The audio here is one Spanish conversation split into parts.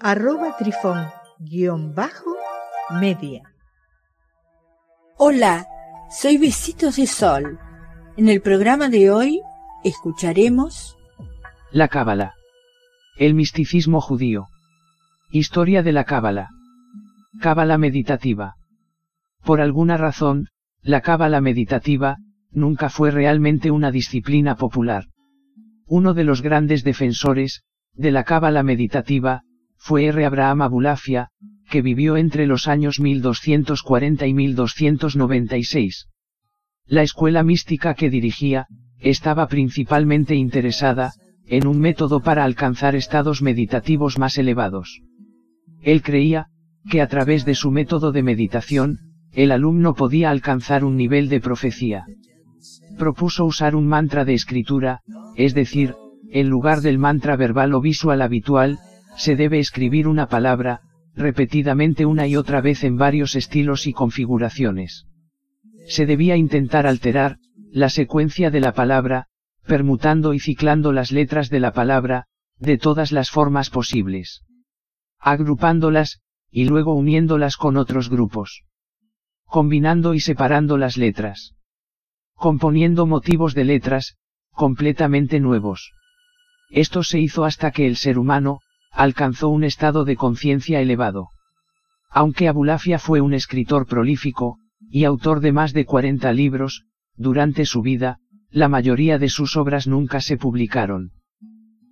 arroba trifón guion bajo media. Hola, soy Besitos de Sol. En el programa de hoy escucharemos La Cábala. El misticismo judío. Historia de la Cábala. Cábala meditativa. Por alguna razón, la Cábala meditativa nunca fue realmente una disciplina popular. Uno de los grandes defensores de la Cábala meditativa fue R. Abraham Abulafia, que vivió entre los años 1240 y 1296. La escuela mística que dirigía, estaba principalmente interesada, en un método para alcanzar estados meditativos más elevados. Él creía, que a través de su método de meditación, el alumno podía alcanzar un nivel de profecía. Propuso usar un mantra de escritura, es decir, en lugar del mantra verbal o visual habitual, se debe escribir una palabra, repetidamente una y otra vez en varios estilos y configuraciones. Se debía intentar alterar, la secuencia de la palabra, permutando y ciclando las letras de la palabra, de todas las formas posibles. Agrupándolas, y luego uniéndolas con otros grupos. Combinando y separando las letras. Componiendo motivos de letras, completamente nuevos. Esto se hizo hasta que el ser humano, alcanzó un estado de conciencia elevado. Aunque Abulafia fue un escritor prolífico, y autor de más de 40 libros, durante su vida, la mayoría de sus obras nunca se publicaron.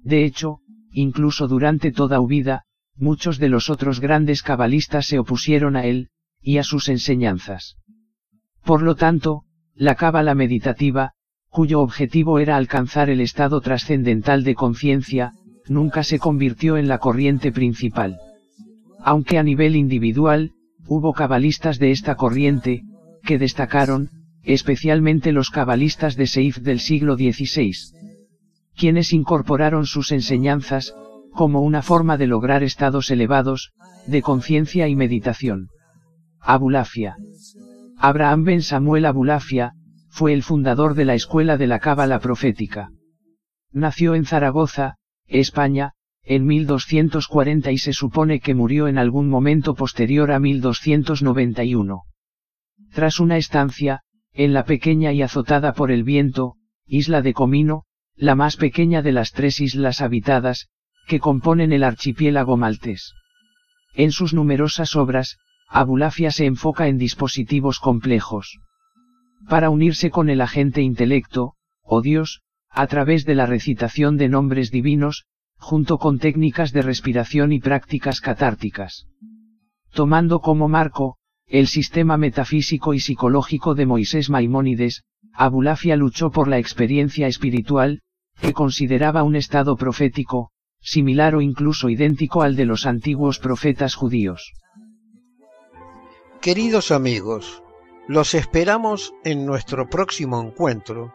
De hecho, incluso durante toda su vida, muchos de los otros grandes cabalistas se opusieron a él, y a sus enseñanzas. Por lo tanto, la cábala meditativa, cuyo objetivo era alcanzar el estado trascendental de conciencia, nunca se convirtió en la corriente principal. Aunque a nivel individual, hubo cabalistas de esta corriente, que destacaron, especialmente los cabalistas de Seif del siglo XVI, quienes incorporaron sus enseñanzas, como una forma de lograr estados elevados, de conciencia y meditación. Abulafia. Abraham Ben Samuel Abulafia, fue el fundador de la escuela de la Cábala profética. Nació en Zaragoza, España, en 1240 y se supone que murió en algún momento posterior a 1291. Tras una estancia, en la pequeña y azotada por el viento, isla de Comino, la más pequeña de las tres islas habitadas, que componen el archipiélago maltés. En sus numerosas obras, Abulafia se enfoca en dispositivos complejos. Para unirse con el agente intelecto, o Dios, a través de la recitación de nombres divinos, junto con técnicas de respiración y prácticas catárticas. Tomando como marco, el sistema metafísico y psicológico de Moisés Maimónides, Abulafia luchó por la experiencia espiritual, que consideraba un estado profético, similar o incluso idéntico al de los antiguos profetas judíos. Queridos amigos, los esperamos en nuestro próximo encuentro